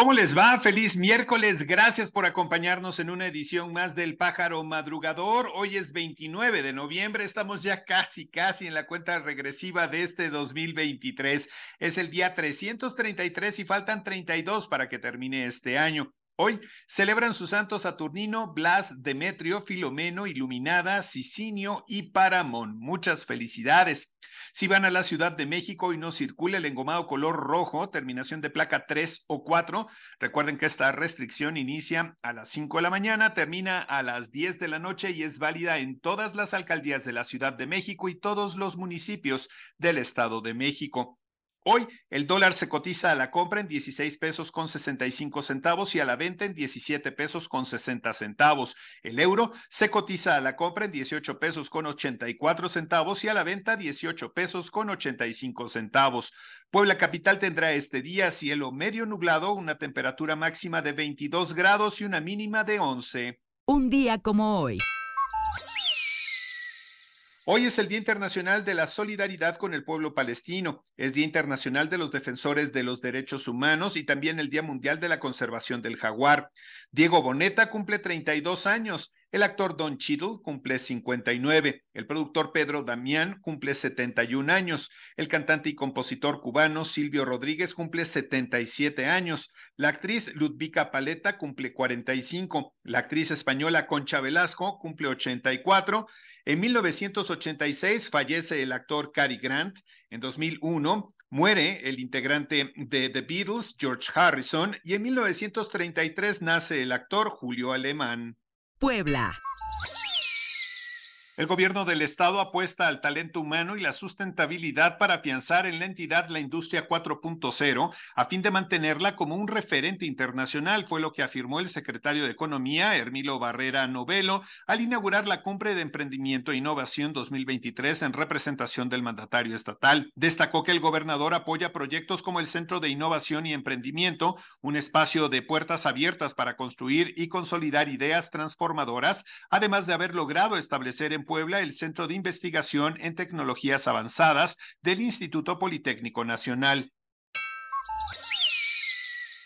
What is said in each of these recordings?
¿Cómo les va? Feliz miércoles. Gracias por acompañarnos en una edición más del Pájaro Madrugador. Hoy es 29 de noviembre. Estamos ya casi, casi en la cuenta regresiva de este 2023. Es el día 333 y faltan 32 para que termine este año. Hoy celebran sus santos Saturnino, Blas, Demetrio, Filomeno, Iluminada, Sicinio y Paramón. Muchas felicidades. Si van a la Ciudad de México y no circula el engomado color rojo, terminación de placa 3 o 4, recuerden que esta restricción inicia a las 5 de la mañana, termina a las 10 de la noche y es válida en todas las alcaldías de la Ciudad de México y todos los municipios del Estado de México. Hoy el dólar se cotiza a la compra en 16 pesos con 65 centavos y a la venta en 17 pesos con 60 centavos. El euro se cotiza a la compra en 18 pesos con 84 centavos y a la venta 18 pesos con 85 centavos. Puebla Capital tendrá este día cielo medio nublado, una temperatura máxima de 22 grados y una mínima de 11. Un día como hoy. Hoy es el Día Internacional de la Solidaridad con el Pueblo Palestino, es Día Internacional de los Defensores de los Derechos Humanos y también el Día Mundial de la Conservación del Jaguar. Diego Boneta cumple 32 años, el actor Don Cheadle cumple 59, el productor Pedro Damián cumple 71 años, el cantante y compositor cubano Silvio Rodríguez cumple 77 años, la actriz Ludvika Paleta cumple 45, la actriz española Concha Velasco cumple 84, en 1986 fallece el actor Cary Grant. En 2001 muere el integrante de The Beatles, George Harrison. Y en 1933 nace el actor Julio Alemán. Puebla. El gobierno del estado apuesta al talento humano y la sustentabilidad para afianzar en la entidad la industria 4.0 a fin de mantenerla como un referente internacional, fue lo que afirmó el secretario de Economía, Hermilo Barrera Novelo, al inaugurar la cumbre de emprendimiento e innovación 2023 en representación del mandatario estatal. Destacó que el gobernador apoya proyectos como el Centro de Innovación y Emprendimiento, un espacio de puertas abiertas para construir y consolidar ideas transformadoras, además de haber logrado establecer en Puebla el Centro de Investigación en Tecnologías Avanzadas del Instituto Politécnico Nacional.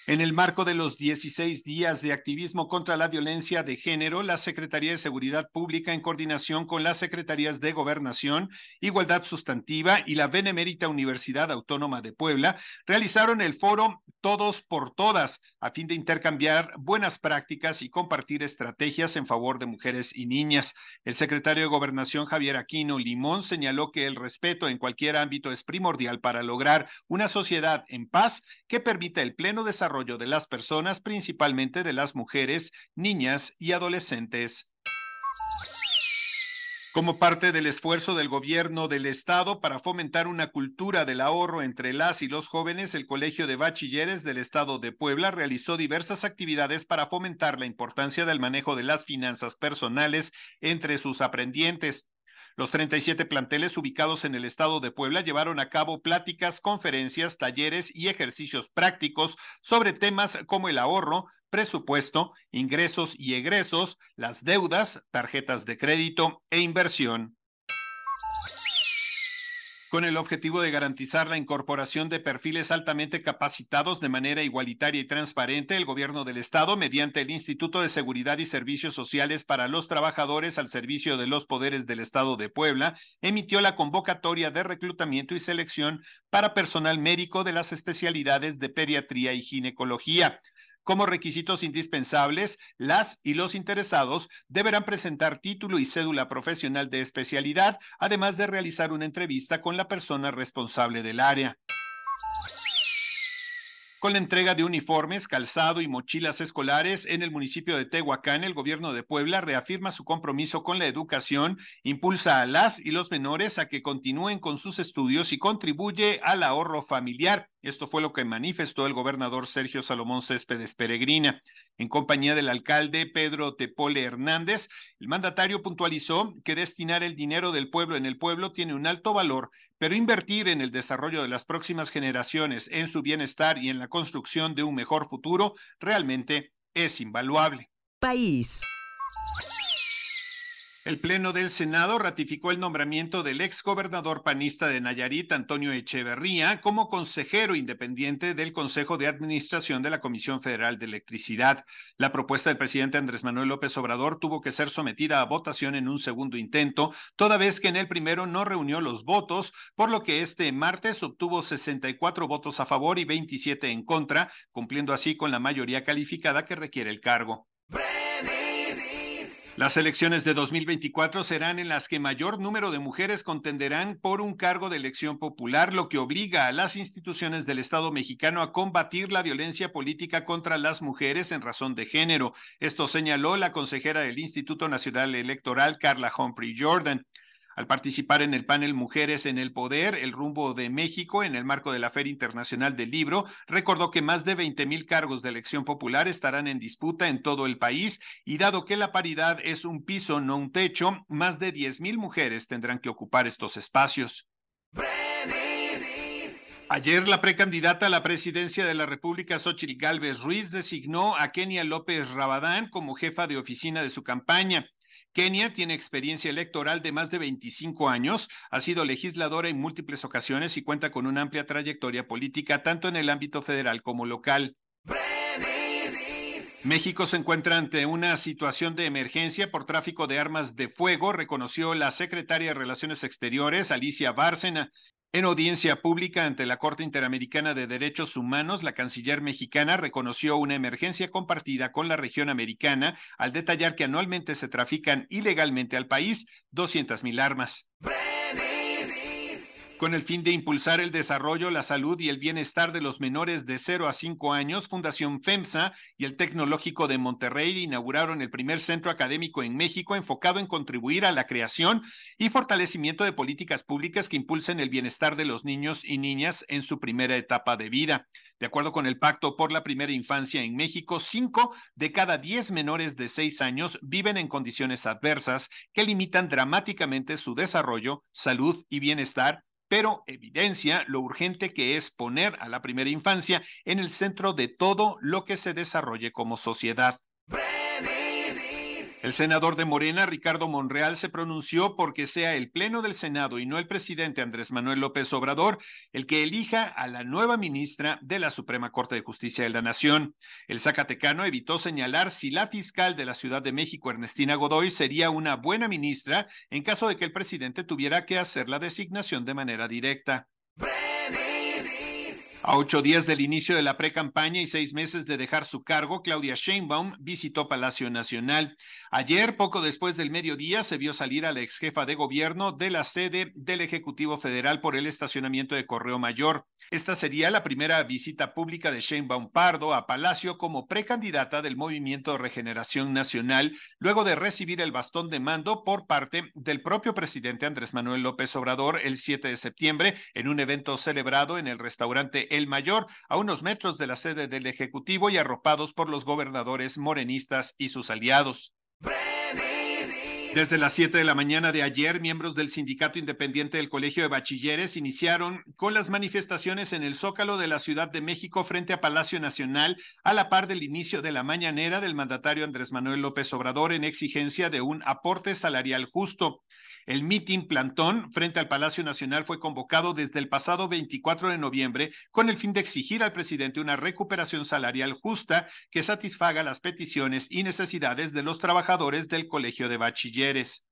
En el marco de los 16 días de activismo contra la violencia de género, la Secretaría de Seguridad Pública, en coordinación con las Secretarías de Gobernación, Igualdad Sustantiva y la Benemérita Universidad Autónoma de Puebla, realizaron el foro Todos por Todas, a fin de intercambiar buenas prácticas y compartir estrategias en favor de mujeres y niñas. El secretario de Gobernación, Javier Aquino Limón, señaló que el respeto en cualquier ámbito es primordial para lograr una sociedad en paz que permita el pleno desarrollo de las personas, principalmente de las mujeres, niñas y adolescentes. Como parte del esfuerzo del gobierno del estado para fomentar una cultura del ahorro entre las y los jóvenes, el Colegio de Bachilleres del estado de Puebla realizó diversas actividades para fomentar la importancia del manejo de las finanzas personales entre sus aprendientes. Los 37 planteles ubicados en el estado de Puebla llevaron a cabo pláticas, conferencias, talleres y ejercicios prácticos sobre temas como el ahorro, presupuesto, ingresos y egresos, las deudas, tarjetas de crédito e inversión con el objetivo de garantizar la incorporación de perfiles altamente capacitados de manera igualitaria y transparente, el gobierno del estado, mediante el Instituto de Seguridad y Servicios Sociales para los Trabajadores al servicio de los poderes del estado de Puebla, emitió la convocatoria de reclutamiento y selección para personal médico de las especialidades de pediatría y ginecología. Como requisitos indispensables, las y los interesados deberán presentar título y cédula profesional de especialidad, además de realizar una entrevista con la persona responsable del área. Con la entrega de uniformes, calzado y mochilas escolares en el municipio de Tehuacán, el gobierno de Puebla reafirma su compromiso con la educación, impulsa a las y los menores a que continúen con sus estudios y contribuye al ahorro familiar. Esto fue lo que manifestó el gobernador Sergio Salomón Céspedes Peregrina. En compañía del alcalde Pedro Tepole Hernández, el mandatario puntualizó que destinar el dinero del pueblo en el pueblo tiene un alto valor, pero invertir en el desarrollo de las próximas generaciones, en su bienestar y en la construcción de un mejor futuro realmente es invaluable. País. El Pleno del Senado ratificó el nombramiento del ex gobernador panista de Nayarit, Antonio Echeverría, como consejero independiente del Consejo de Administración de la Comisión Federal de Electricidad. La propuesta del presidente Andrés Manuel López Obrador tuvo que ser sometida a votación en un segundo intento, toda vez que en el primero no reunió los votos, por lo que este martes obtuvo 64 votos a favor y 27 en contra, cumpliendo así con la mayoría calificada que requiere el cargo. Las elecciones de 2024 serán en las que mayor número de mujeres contenderán por un cargo de elección popular, lo que obliga a las instituciones del Estado mexicano a combatir la violencia política contra las mujeres en razón de género. Esto señaló la consejera del Instituto Nacional Electoral, Carla Humphrey Jordan. Al participar en el panel Mujeres en el Poder, el rumbo de México en el marco de la Feria Internacional del Libro, recordó que más de 20 mil cargos de elección popular estarán en disputa en todo el país y dado que la paridad es un piso, no un techo, más de 10 mil mujeres tendrán que ocupar estos espacios. Ayer la precandidata a la presidencia de la República, Xochitl Gálvez Ruiz, designó a Kenia López Rabadán como jefa de oficina de su campaña. Kenia tiene experiencia electoral de más de 25 años, ha sido legisladora en múltiples ocasiones y cuenta con una amplia trayectoria política tanto en el ámbito federal como local. México se encuentra ante una situación de emergencia por tráfico de armas de fuego, reconoció la secretaria de Relaciones Exteriores, Alicia Bárcena. En audiencia pública ante la Corte Interamericana de Derechos Humanos, la canciller mexicana reconoció una emergencia compartida con la región americana al detallar que anualmente se trafican ilegalmente al país 200.000 armas. Con el fin de impulsar el desarrollo, la salud y el bienestar de los menores de 0 a 5 años, Fundación FEMSA y el Tecnológico de Monterrey inauguraron el primer centro académico en México enfocado en contribuir a la creación y fortalecimiento de políticas públicas que impulsen el bienestar de los niños y niñas en su primera etapa de vida. De acuerdo con el Pacto por la Primera Infancia en México, 5 de cada 10 menores de 6 años viven en condiciones adversas que limitan dramáticamente su desarrollo, salud y bienestar pero evidencia lo urgente que es poner a la primera infancia en el centro de todo lo que se desarrolle como sociedad. El senador de Morena, Ricardo Monreal, se pronunció porque sea el Pleno del Senado y no el presidente Andrés Manuel López Obrador el que elija a la nueva ministra de la Suprema Corte de Justicia de la Nación. El Zacatecano evitó señalar si la fiscal de la Ciudad de México, Ernestina Godoy, sería una buena ministra en caso de que el presidente tuviera que hacer la designación de manera directa. A ocho días del inicio de la pre-campaña y seis meses de dejar su cargo, Claudia Sheinbaum visitó Palacio Nacional. Ayer, poco después del mediodía, se vio salir a la ex jefa de gobierno de la sede del Ejecutivo Federal por el estacionamiento de Correo Mayor. Esta sería la primera visita pública de Sheinbaum Pardo a Palacio como precandidata del Movimiento Regeneración Nacional, luego de recibir el bastón de mando por parte del propio presidente Andrés Manuel López Obrador el 7 de septiembre en un evento celebrado en el restaurante el Mayor, a unos metros de la sede del Ejecutivo y arropados por los gobernadores morenistas y sus aliados. Desde las 7 de la mañana de ayer, miembros del Sindicato Independiente del Colegio de Bachilleres iniciaron con las manifestaciones en el Zócalo de la Ciudad de México frente a Palacio Nacional, a la par del inicio de la mañanera del mandatario Andrés Manuel López Obrador en exigencia de un aporte salarial justo. El mitin plantón frente al Palacio Nacional fue convocado desde el pasado 24 de noviembre con el fin de exigir al presidente una recuperación salarial justa que satisfaga las peticiones y necesidades de los trabajadores del Colegio de Bachilleres.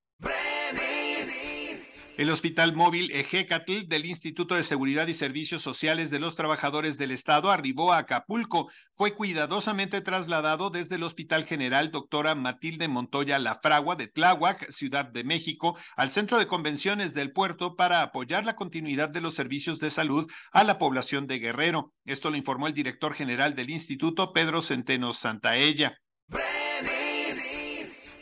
El Hospital Móvil Ejecatl del Instituto de Seguridad y Servicios Sociales de los Trabajadores del Estado arribó a Acapulco. Fue cuidadosamente trasladado desde el Hospital General Doctora Matilde Montoya Lafragua de Tláhuac, Ciudad de México, al Centro de Convenciones del Puerto para apoyar la continuidad de los servicios de salud a la población de Guerrero. Esto lo informó el director general del instituto, Pedro Centeno Santaella.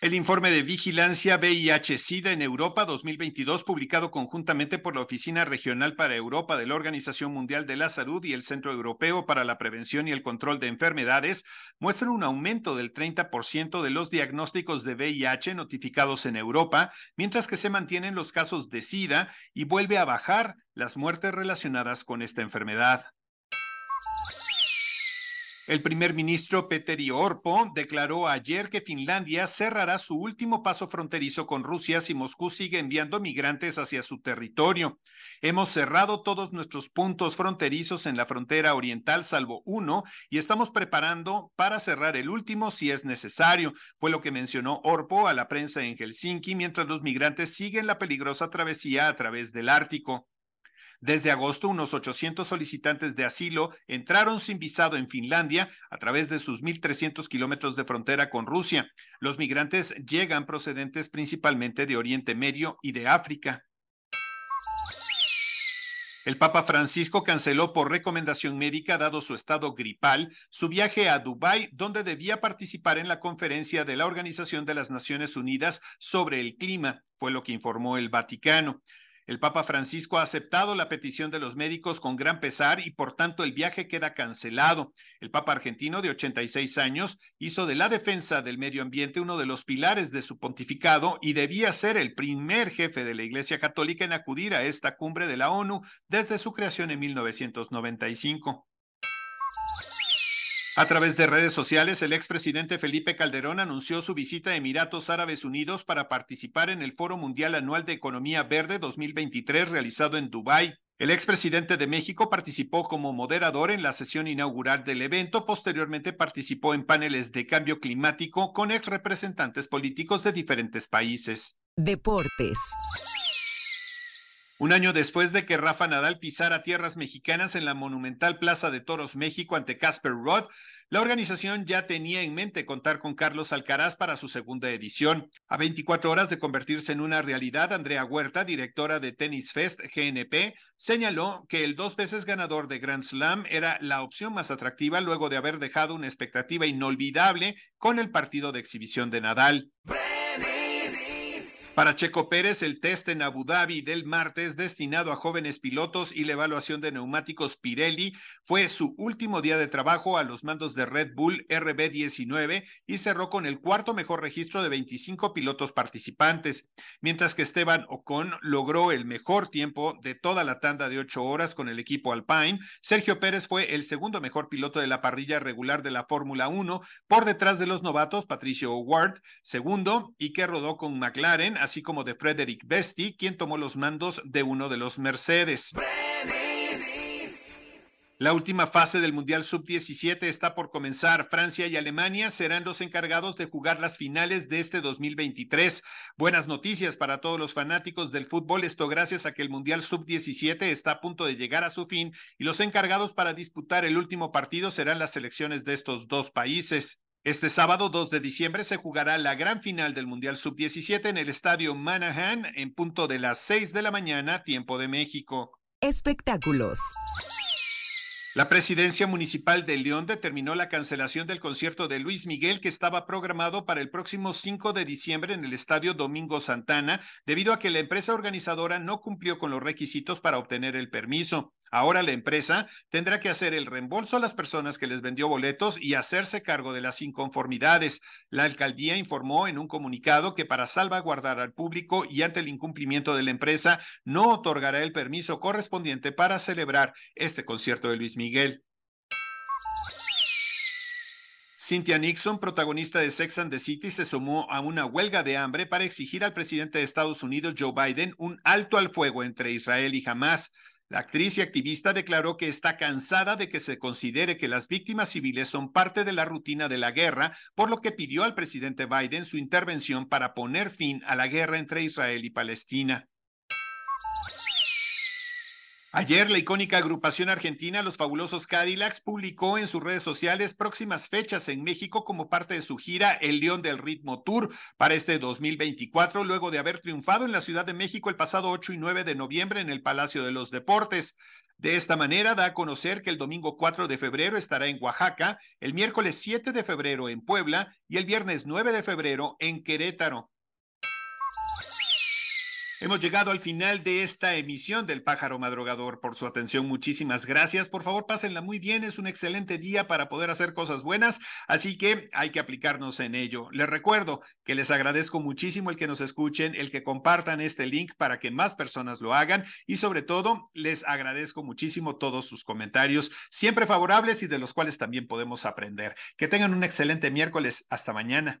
El informe de vigilancia VIH-Sida en Europa 2022, publicado conjuntamente por la Oficina Regional para Europa de la Organización Mundial de la Salud y el Centro Europeo para la Prevención y el Control de Enfermedades, muestra un aumento del 30% de los diagnósticos de VIH notificados en Europa, mientras que se mantienen los casos de SIDA y vuelve a bajar las muertes relacionadas con esta enfermedad. El primer ministro Petteri Orpo declaró ayer que Finlandia cerrará su último paso fronterizo con Rusia si Moscú sigue enviando migrantes hacia su territorio. Hemos cerrado todos nuestros puntos fronterizos en la frontera oriental, salvo uno, y estamos preparando para cerrar el último si es necesario, fue lo que mencionó Orpo a la prensa en Helsinki mientras los migrantes siguen la peligrosa travesía a través del Ártico. Desde agosto, unos 800 solicitantes de asilo entraron sin visado en Finlandia a través de sus 1.300 kilómetros de frontera con Rusia. Los migrantes llegan procedentes principalmente de Oriente Medio y de África. El Papa Francisco canceló por recomendación médica, dado su estado gripal, su viaje a Dubái, donde debía participar en la conferencia de la Organización de las Naciones Unidas sobre el clima, fue lo que informó el Vaticano. El Papa Francisco ha aceptado la petición de los médicos con gran pesar y por tanto el viaje queda cancelado. El Papa argentino de 86 años hizo de la defensa del medio ambiente uno de los pilares de su pontificado y debía ser el primer jefe de la Iglesia Católica en acudir a esta cumbre de la ONU desde su creación en 1995. A través de redes sociales, el expresidente Felipe Calderón anunció su visita a Emiratos Árabes Unidos para participar en el Foro Mundial Anual de Economía Verde 2023 realizado en Dubái. El expresidente de México participó como moderador en la sesión inaugural del evento. Posteriormente participó en paneles de cambio climático con ex representantes políticos de diferentes países. Deportes. Un año después de que Rafa Nadal pisara tierras mexicanas en la monumental Plaza de Toros México ante Casper Roth, la organización ya tenía en mente contar con Carlos Alcaraz para su segunda edición. A 24 horas de convertirse en una realidad, Andrea Huerta, directora de Tennis Fest GNP, señaló que el dos veces ganador de Grand Slam era la opción más atractiva luego de haber dejado una expectativa inolvidable con el partido de exhibición de Nadal. Para Checo Pérez, el test en Abu Dhabi del martes destinado a jóvenes pilotos y la evaluación de neumáticos Pirelli fue su último día de trabajo a los mandos de Red Bull RB19 y cerró con el cuarto mejor registro de 25 pilotos participantes, mientras que Esteban Ocon logró el mejor tiempo de toda la tanda de ocho horas con el equipo Alpine. Sergio Pérez fue el segundo mejor piloto de la parrilla regular de la Fórmula 1 por detrás de los novatos Patricio Ward, segundo, y que rodó con McLaren así como de Frederick Besti, quien tomó los mandos de uno de los Mercedes. La última fase del Mundial Sub-17 está por comenzar. Francia y Alemania serán los encargados de jugar las finales de este 2023. Buenas noticias para todos los fanáticos del fútbol. Esto gracias a que el Mundial Sub-17 está a punto de llegar a su fin y los encargados para disputar el último partido serán las selecciones de estos dos países. Este sábado 2 de diciembre se jugará la gran final del Mundial Sub-17 en el Estadio Manahan en punto de las 6 de la mañana, tiempo de México. Espectáculos. La presidencia municipal de León determinó la cancelación del concierto de Luis Miguel que estaba programado para el próximo 5 de diciembre en el Estadio Domingo Santana, debido a que la empresa organizadora no cumplió con los requisitos para obtener el permiso. Ahora la empresa tendrá que hacer el reembolso a las personas que les vendió boletos y hacerse cargo de las inconformidades. La alcaldía informó en un comunicado que para salvaguardar al público y ante el incumplimiento de la empresa no otorgará el permiso correspondiente para celebrar este concierto de Luis Miguel. Cynthia Nixon, protagonista de Sex and the City, se sumó a una huelga de hambre para exigir al presidente de Estados Unidos, Joe Biden, un alto al fuego entre Israel y Hamas. La actriz y activista declaró que está cansada de que se considere que las víctimas civiles son parte de la rutina de la guerra, por lo que pidió al presidente Biden su intervención para poner fin a la guerra entre Israel y Palestina. Ayer la icónica agrupación argentina Los Fabulosos Cadillacs publicó en sus redes sociales próximas fechas en México como parte de su gira El León del Ritmo Tour para este 2024, luego de haber triunfado en la Ciudad de México el pasado 8 y 9 de noviembre en el Palacio de los Deportes. De esta manera da a conocer que el domingo 4 de febrero estará en Oaxaca, el miércoles 7 de febrero en Puebla y el viernes 9 de febrero en Querétaro. Hemos llegado al final de esta emisión del Pájaro Madrugador. Por su atención, muchísimas gracias. Por favor, pásenla muy bien. Es un excelente día para poder hacer cosas buenas, así que hay que aplicarnos en ello. Les recuerdo que les agradezco muchísimo el que nos escuchen, el que compartan este link para que más personas lo hagan y sobre todo les agradezco muchísimo todos sus comentarios, siempre favorables y de los cuales también podemos aprender. Que tengan un excelente miércoles. Hasta mañana.